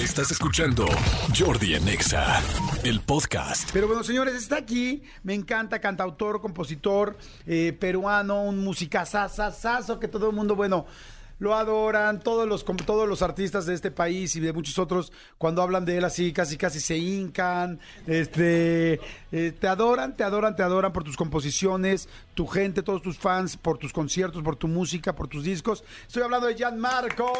Estás escuchando Jordi en Exa, el podcast. Pero bueno, señores, está aquí. Me encanta, cantautor, compositor, eh, peruano, un musicazazazazo que todo el mundo, bueno, lo adoran. Todos los, todos los artistas de este país y de muchos otros, cuando hablan de él así, casi casi se hincan. Este, eh, te adoran, te adoran, te adoran por tus composiciones, tu gente, todos tus fans, por tus conciertos, por tu música, por tus discos. Estoy hablando de Gianmarco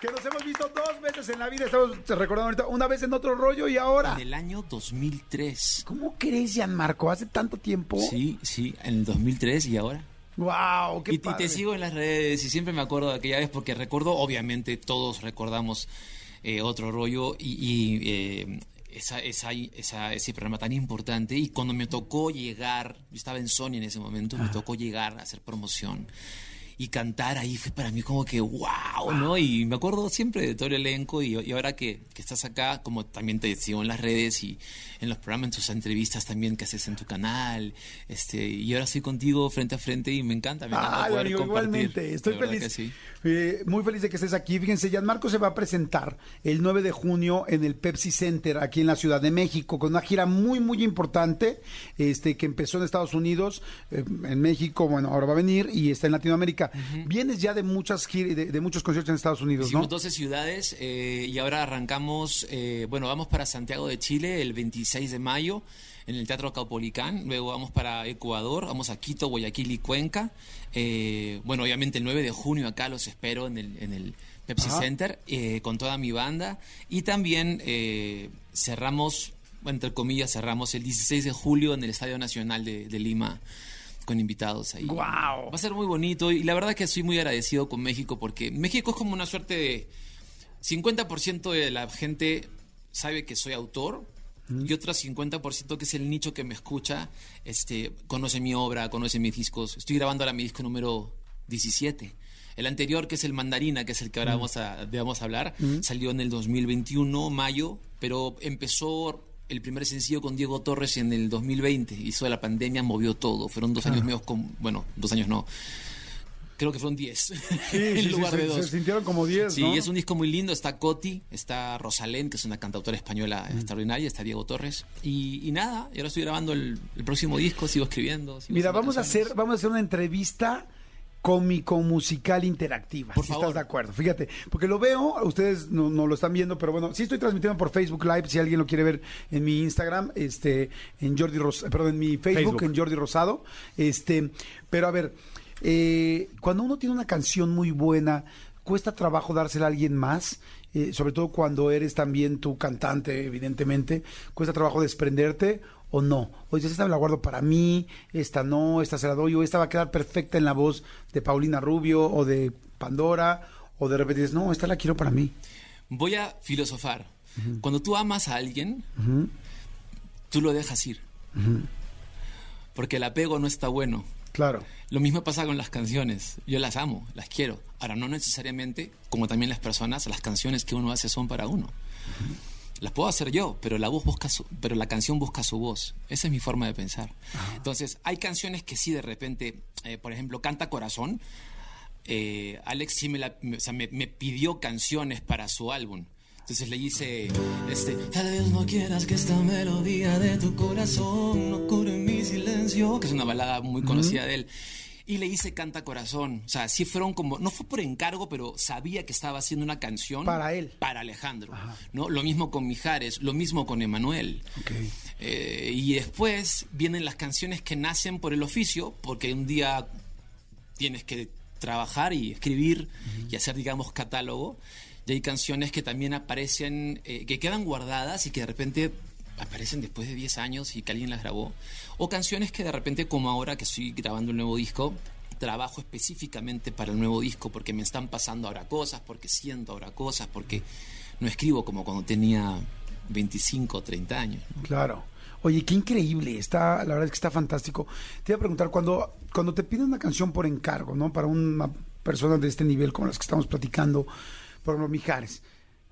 que nos hemos visto dos veces en la vida. Estamos recordando ahorita, una vez en otro rollo y ahora. En el año 2003. ¿Cómo crees, Gianmarco? ¿Hace tanto tiempo? Sí, sí, en el 2003 y ahora. ¡Wow! ¡Qué y, y te sigo en las redes y siempre me acuerdo de aquella vez porque recuerdo, obviamente, todos recordamos eh, otro rollo y, y eh, esa, esa, esa, ese programa tan importante. Y cuando me tocó llegar, yo estaba en Sony en ese momento, me tocó llegar a hacer promoción y cantar ahí fue para mí como que wow, ¿no? Y me acuerdo siempre de todo el elenco y, y ahora que, que, estás acá, como también te sigo en las redes y en los programas, en tus entrevistas también que haces en tu canal, este, y ahora estoy contigo frente a frente y me encanta, me encanta Ay, poder amigo, compartir. igualmente, estoy feliz. que sí. Eh, muy feliz de que estés aquí. Fíjense, Gianmarco se va a presentar el 9 de junio en el Pepsi Center aquí en la Ciudad de México con una gira muy muy importante este que empezó en Estados Unidos, eh, en México, bueno, ahora va a venir y está en Latinoamérica. Vienes ya de muchas de muchos conciertos en Estados Unidos, Hicimos ¿no? 12 ciudades eh, y ahora arrancamos, eh, bueno, vamos para Santiago de Chile el 26 de mayo en el Teatro Caupolicán, luego vamos para Ecuador, vamos a Quito, Guayaquil y Cuenca, Eh, bueno, obviamente el 9 de junio acá los espero en el, en el Pepsi Ajá. Center eh, con toda mi banda y también eh, cerramos, entre comillas, cerramos el 16 de julio en el Estadio Nacional de, de Lima con invitados ahí. ¡Guau! Va a ser muy bonito y la verdad que estoy muy agradecido con México porque México es como una suerte de 50% de la gente sabe que soy autor y otro 50% que es el nicho que me escucha, este, conoce mi obra, conoce mis discos. Estoy grabando ahora mi disco número 17. El anterior, que es el Mandarina, que es el que ahora vamos a, vamos a hablar, salió en el 2021, mayo, pero empezó el primer sencillo con Diego Torres en el 2020. Hizo la pandemia, movió todo. Fueron dos años medio con, bueno, dos años no. Creo que fueron 10 Sí, en sí, lugar se, de se dos. sintieron como 10, Sí, ¿no? es un disco muy lindo. Está Coti, está Rosalén, que es una cantautora española Mm. extraordinaria, está Diego Torres. Y, y nada, y ahora estoy grabando el, el próximo disco, sigo escribiendo. sigo Mira, vamos a hacer, vamos a hacer una entrevista cómico musical interactiva. Por si favor. estás de acuerdo. Fíjate, porque lo veo, ustedes no, no lo están viendo, pero bueno, sí estoy transmitiendo por Facebook Live, si alguien lo quiere ver en mi Instagram, este, en Jordi Ros perdón, en mi Facebook, Facebook. en Jordi Rosado. Este, pero a ver, eh, cuando uno tiene una canción muy buena, cuesta trabajo dársela a alguien más. eh, sobre todo cuando eres también tu cantante, evidentemente, cuesta trabajo desprenderte o no. O dices, esta me la guardo para mí, esta no, esta se la doy, o esta va a quedar perfecta en la voz de Paulina Rubio o de Pandora, o de repente dices, no, esta la quiero para mí. Voy a filosofar. Cuando tú amas a alguien, tú lo dejas ir. Porque el apego no está bueno. Claro. Lo mismo pasa con las canciones. Yo las amo, las quiero. Ahora, no necesariamente, como también las personas, las canciones que uno hace son para uno. Las puedo hacer yo, pero la voz busca su- pero la canción busca su voz. Esa es mi forma de pensar. Entonces, hay canciones que sí de repente, eh, por ejemplo, Canta Corazón. eh, Alex sí me, la- me- o sea, me- me pidió canciones para su álbum. Entonces le hice, este, tal vez no quieras que esta melodía de tu corazón no cure mi silencio, que es una balada muy conocida de él. Y le hice Canta Corazón. O sea, sí fueron como, no fue por encargo, pero sabía que estaba haciendo una canción. Para él. Para Alejandro. ¿no? Lo mismo con Mijares, lo mismo con Emanuel. Ok. Eh, y después vienen las canciones que nacen por el oficio, porque un día tienes que trabajar y escribir y hacer, digamos, catálogo. Y hay canciones que también aparecen, eh, que quedan guardadas y que de repente aparecen después de 10 años y que alguien las grabó. O canciones que de repente, como ahora que estoy grabando el nuevo disco, trabajo específicamente para el nuevo disco porque me están pasando ahora cosas, porque siento ahora cosas, porque no escribo como cuando tenía 25 o 30 años. Claro. Oye, qué increíble, está, la verdad es que está fantástico. Te iba a preguntar, cuando, cuando te piden una canción por encargo, ¿no? Para una persona de este nivel como las que estamos platicando, por ejemplo, Mijares,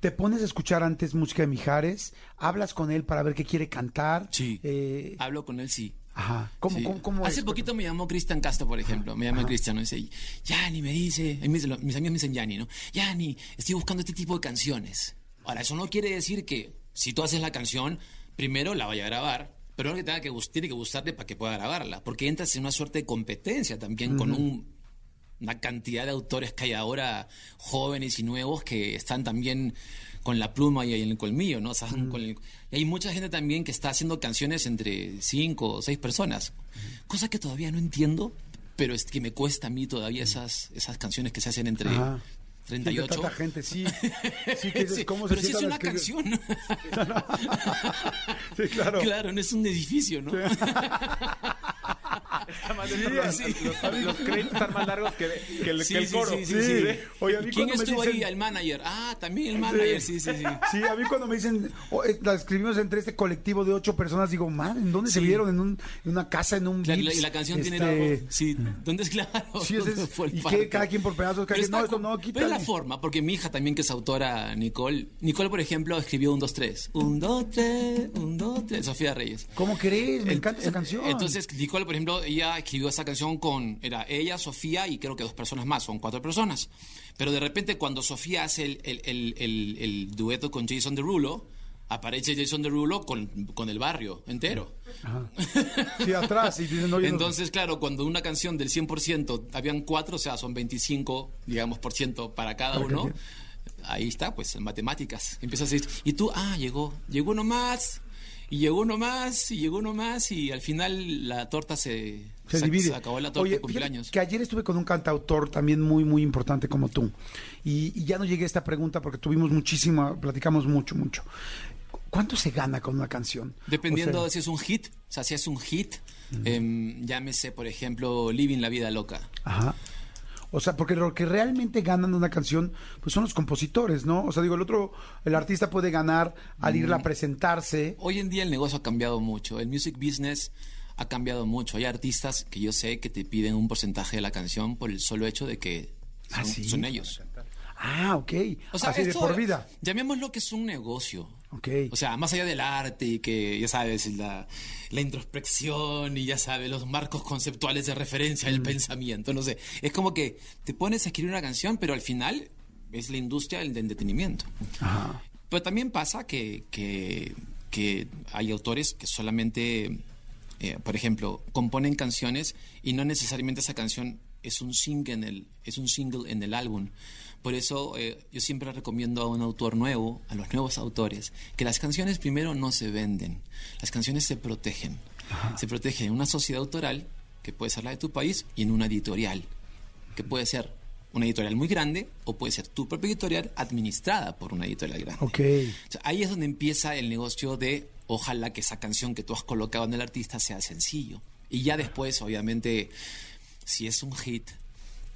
¿te pones a escuchar antes música de Mijares? ¿Hablas con él para ver qué quiere cantar? Sí. Eh, Hablo con él, sí. ajá. ¿Cómo, Sí. cómo, cómo Hace es? poquito me llamó Cristian Castro, por ejemplo. Me llama Cristian, ¿no? Dice, Yanni me dice, mis amigos me dicen Yanni, ¿no? Yanni, estoy buscando este tipo de canciones. Ahora, eso no quiere decir que si tú haces la canción, primero la vaya a grabar, pero que, tenga que tiene que gustarle para que pueda grabarla, porque entras en una suerte de competencia también con un- una cantidad de autores que hay ahora, jóvenes y nuevos, que están también con la pluma y el colmillo, ¿no? O sea, con el- y hay mucha gente también que está haciendo canciones entre cinco o seis personas, cosa que todavía no entiendo, pero es que me cuesta a mí todavía esas, esas canciones que se hacen entre Ajá. 38. Tanta gente, sí. Sí, que dices, Sí, ¿cómo se pero sí es una canción. Sí, claro. Claro, no es un edificio, ¿no? Sí, Los, los créditos están más largos que, que el, Sí, que el coro. sí, sí, Sí. sí. Oye, a mí ¿Quién cuando me estuvo dicen- ahí? El manager. Ah, también el manager, sí, sí, sí. Sí, a mí cuando me dicen, oh, eh, la escribimos entre este colectivo de ocho personas, digo, madre, ¿en dónde se vieron? ¿En, un- en una casa, en un Claro, Vips? y la canción Este, tiene... Sí, ¿dónde es claro? Sí, ese es- ¿Dónde fue el y que cada quien por pedazos, cada quien, no, esto no, Pero es la forma, porque mi hija también, que es autora, Nicole. Nicole, por ejemplo, escribió un, dos, tres. Un, dos, tres, un, dos, tres. Sofía Reyes. ¿Cómo crees? Me encanta esa canción. Entonces, Nicole, por ejemplo, escribió esa canción con. Era ella, Sofía y creo que dos personas más, son cuatro personas. Pero de repente, cuando Sofía hace el, el- el- el- dueto con Jason Derulo, aparece Jason Derulo con, con el barrio entero. Sí, atrás, y dicen, no- Entonces, claro, cuando una canción del 100% habían cuatro, o sea, son 25, digamos, por ciento para cada uno. Ahí está, pues, en matemáticas. Empiezas a decir, y tú, ah, llegó, llegó uno más, y llegó uno más, y llegó uno más, y al final la torta se, se divide. acabó la torta Oye, de cumpleaños. que ayer estuve con un cantautor también muy, muy importante como tú. Y, y ya no llegué a esta pregunta porque tuvimos muchísima, platicamos mucho, mucho. ¿Cuánto se gana con una canción? Dependiendo O de si es un hit, o sea, si es un hit, em, llámese, por ejemplo, Living la Vida Loca. Ajá. O sea, porque lo que realmente ganan de una canción, pues son los compositores, ¿no? O sea, digo, el otro, el artista puede ganar al Mm. irla a presentarse. Hoy en día el negocio ha cambiado mucho, el music business ha cambiado mucho. Hay artistas que yo sé que te piden un porcentaje de la canción por el solo hecho de que son, Ah, ¿sí? son ellos. Ah, ok. O sea, Así de esto, por vida. Llamémoslo que es un negocio. Ok. O sea, más allá del arte y que, ya sabes, la, la introspección y ya sabes, los marcos conceptuales de referencia Mm. del pensamiento, no sé. Es como que te pones a escribir una canción, pero al final es la industria del entretenimiento. Ajá. Pero también pasa que, que, que hay autores que solamente, eh, por ejemplo, componen canciones y no necesariamente esa canción es un single en el, es un single en el álbum. Por eso eh, yo siempre recomiendo a un autor nuevo, a los nuevos autores, que las canciones primero no se venden, las canciones se protegen. Se protegen en una sociedad autoral, que puede ser la de tu país, y en una editorial, que puede ser una editorial muy grande o puede ser tu propia editorial administrada por una editorial grande. Ok. O sea, ahí es donde empieza el negocio de ojalá que esa canción que tú has colocado en el artista sea sencillo. Y ya después, obviamente, si es un hit,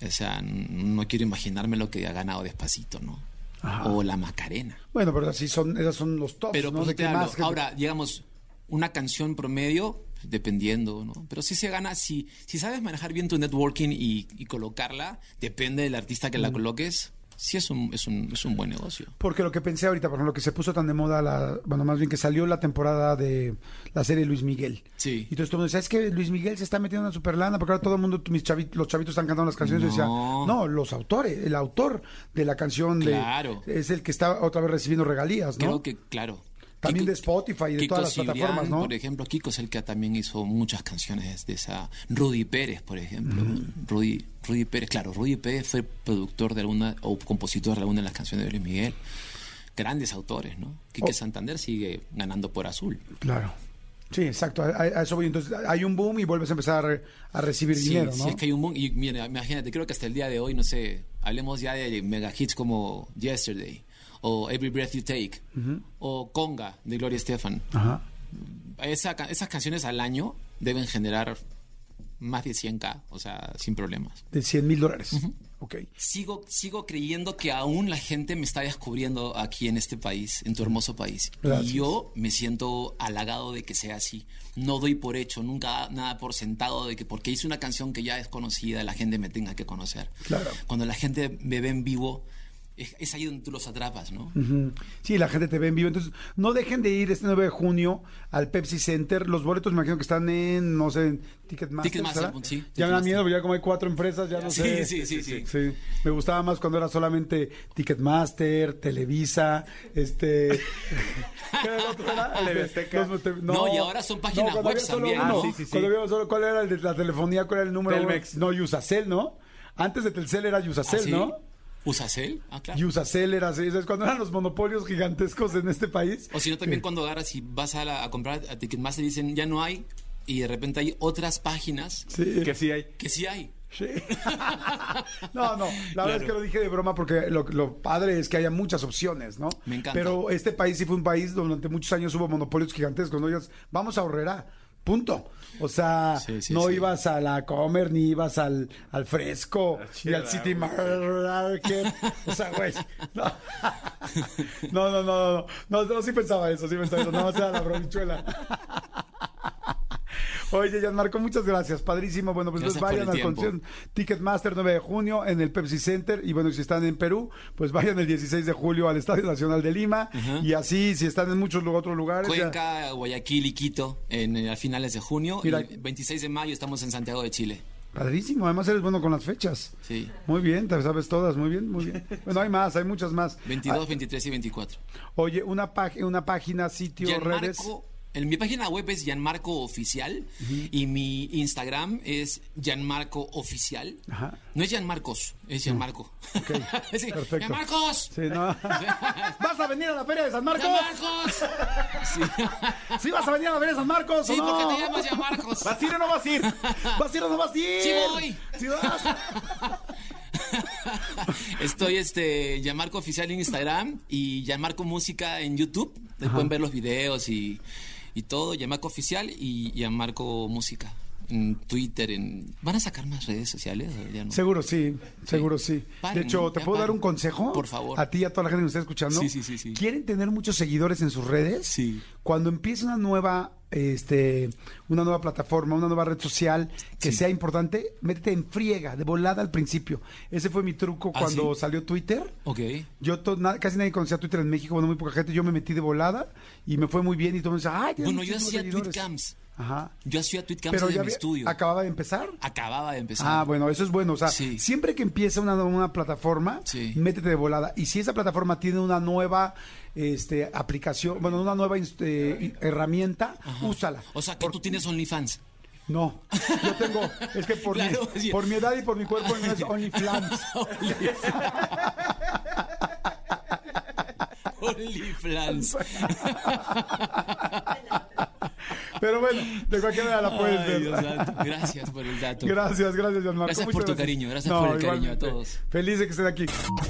o sea, no quiero imaginarme lo que ha ganado Despacito, ¿no? Ajá. O La Macarena. Bueno, pero así son, esos son los tops, Pero ¿no? pues, te qué hablo. gente- ahora, digamos, una canción promedio, dependiendo, ¿no? Pero si se gana, si, si sabes manejar bien tu networking y, y colocarla, depende del artista que Mm. la coloques, sí es un, es un, es un buen negocio. Porque lo que pensé ahorita, por ejemplo, que se puso tan de moda, la, bueno, más bien que salió la temporada de la serie Luis Miguel. Sí. Y entonces todo el mundo decía, es que Luis Miguel se está metiendo en una superlana, porque ahora todo el mundo, mis chavitos, los chavitos están cantando las canciones. Y decía, No. no, los autores, el autor de la canción de, Claro. es el que está otra vez recibiendo regalías, ¿no? Creo que, claro. También de Spotify y de todas las Cibrián, plataformas, ¿no? Por ejemplo, Kiko es el que también hizo muchas canciones de esa. Rudy Pérez, por ejemplo. Rudy, Rudy Pérez, claro, Rudy Pérez fue productor de alguna o compositor de alguna de las canciones de Luis Miguel. Grandes autores, ¿no? Quique Oh. Santander sigue ganando por azul. Claro. Sí, exacto, a, a eso voy. Entonces hay un boom y vuelves a empezar a, re- a recibir Sí, dinero, sí, ¿no? es que hay un boom. Y mira, imagínate, creo que hasta el día de hoy, no sé, hablemos ya de mega hits como Yesterday, o Every Breath You Take, o Conga de Gloria Estefan. Ajá. Esa ca- esas canciones al año deben generar más de 100k, o sea, sin problemas. De 100 mil dólares. Ok. Sigo, sigo creyendo que aún la gente me está descubriendo aquí en este país, en tu hermoso país. Gracias. Y yo me siento halagado de que sea así. No doy por hecho, nunca nada por sentado de que porque hice una canción que ya es conocida, la gente me tenga que conocer. Claro. Cuando la gente me ve en vivo, es, es ahí donde tú los atrapas, ¿no? Sí, la gente te ve en vivo. Entonces, no dejen de ir este 9 de junio al Pepsi Center. Los boletos me imagino que están en, no sé, en Ticketmaster. Ticketmaster, sí, Ya me da miedo, ya como hay cuatro empresas, ya no Sí, sé. sí, sí, sí. Me gustaba más cuando era solamente Ticketmaster, Televisa, este... ¿Qué era el otro? Era? Los- te- No, y ahora son páginas web también. uno. Ah, sí, sí, sí. Cuando había solo, ¿cuál era el de la telefonía? ¿Cuál era el número? Telmex. No, Yusacel, ¿no? Antes de Telcel era Yusacel, ¿Ah, sí? ¿no? ¿Usacel? Ah, claro. Yusacel era así, ¿sabes? Cuando eran los monopolios gigantescos en este país. O si no, también cuando agarras y vas a, la- a comprar a Ticketmaster y dicen ya no hay, y de repente hay otras páginas Sí. Que sí hay. que sí hay. Sí. no, no, la verdad es que lo dije de broma porque lo, lo padre es que haya muchas opciones, ¿no? Me encanta. Pero este país sí fue un país donde durante muchos años hubo monopolios gigantescos, ¿no? Ellos, vamos a ahorrera, punto. O sea, Sí, sí, no sí. ibas a la Comer ni ibas al, al Fresco ni al City. Market. O sea, güey. No. No, no, no, no, no, no, no, sí pensaba eso, sí pensaba eso, no, o sea, la bromichuela. Oye, Gianmarco, muchas gracias. Padrísimo. Bueno, pues entonces vayan al concierto Ticketmaster 9 de junio en el Pepsi Center. Y bueno, si están en Perú, pues vayan el 16 de julio al Estadio Nacional de Lima. Y así, si están en muchos otros lugares. ya- Cuenca, Guayaquil y Quito en, eh, a finales de junio. Mira. Y el 26 de mayo estamos en Santiago de Chile. Padrísimo. Además, eres bueno con las fechas. Sí. Muy bien, te sabes todas. Muy bien, muy bien. Bueno, hay más, hay muchas más. 22, Ah, 23 y 24. oye, una, una página, sitio, redes. Gianmarco, en mi página web es Gianmarco Oficial y mi Instagram es Gianmarco Oficial. Ajá. No es Gianmarcos, es Gianmarco. Sí, perfecto. ¡Gianmarcos! Sí, no. ¿Vas a venir a la Feria de San Marcos? ¡Gianmarcos! Sí, ¿Sí vas a venir a la Feria de San Marcos sí o no? porque te llamas Gianmarcos. ¿Vas a ir o no vas a ir? ¿Vas a ir o no vas a ir? Sí voy. Sí vas. Estoy este Gianmarco Oficial en Instagram y Gianmarco Música en YouTube. Pueden ver los videos y, y todo. Gianmarco Oficial y Gianmarco Música. En Twitter, en... ¿Van a sacar más redes sociales? no? Seguro sí, seguro sí. Paren, de hecho, ¿te puedo dar un consejo? Por favor. A ti y a toda la gente que nos está escuchando. Sí, sí, sí, sí. ¿Quieren tener muchos seguidores en sus redes? Sí. Cuando empiece una nueva, este, una nueva plataforma, una nueva red social que Sí. sea importante, métete en friega, de volada al principio. Ese fue mi truco ¿Ah, cuando sí? salió Twitter. Ok. Yo to- na- casi nadie conocía Twitter en México, bueno, muy poca gente. Yo me metí de volada y me fue muy bien y todo el mundo decía, ay, Bueno, yo hacía seguidores". tweetcams. Ajá. Yo hacía tweetcams Pero ya mi estudio. acababa de empezar. Acababa de empezar. Ah, bueno, eso es bueno. O sea, Sí. siempre que empieza una, una plataforma, Sí. métete de volada. Y si esa plataforma tiene una nueva este, aplicación, bueno, una nueva este, herramienta, úsala. O sea, que tú tienes OnlyFans. No, yo tengo, es que por, Claro, mi, sí. por mi edad y por mi cuerpo no es OnlyFans. OnlyFans. Pero bueno, de cualquier manera la puedes Ay, ver. Dios santo. Gracias por el dato. Gracias, gracias, Gianmarco. Gracias Muchas por tu cariño, gracias por el cariño a todos. Feliz de que estén aquí.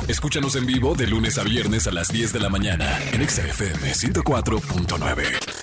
Escúchanos en vivo de lunes a viernes a las 10 de la mañana en Exa FM 104.9.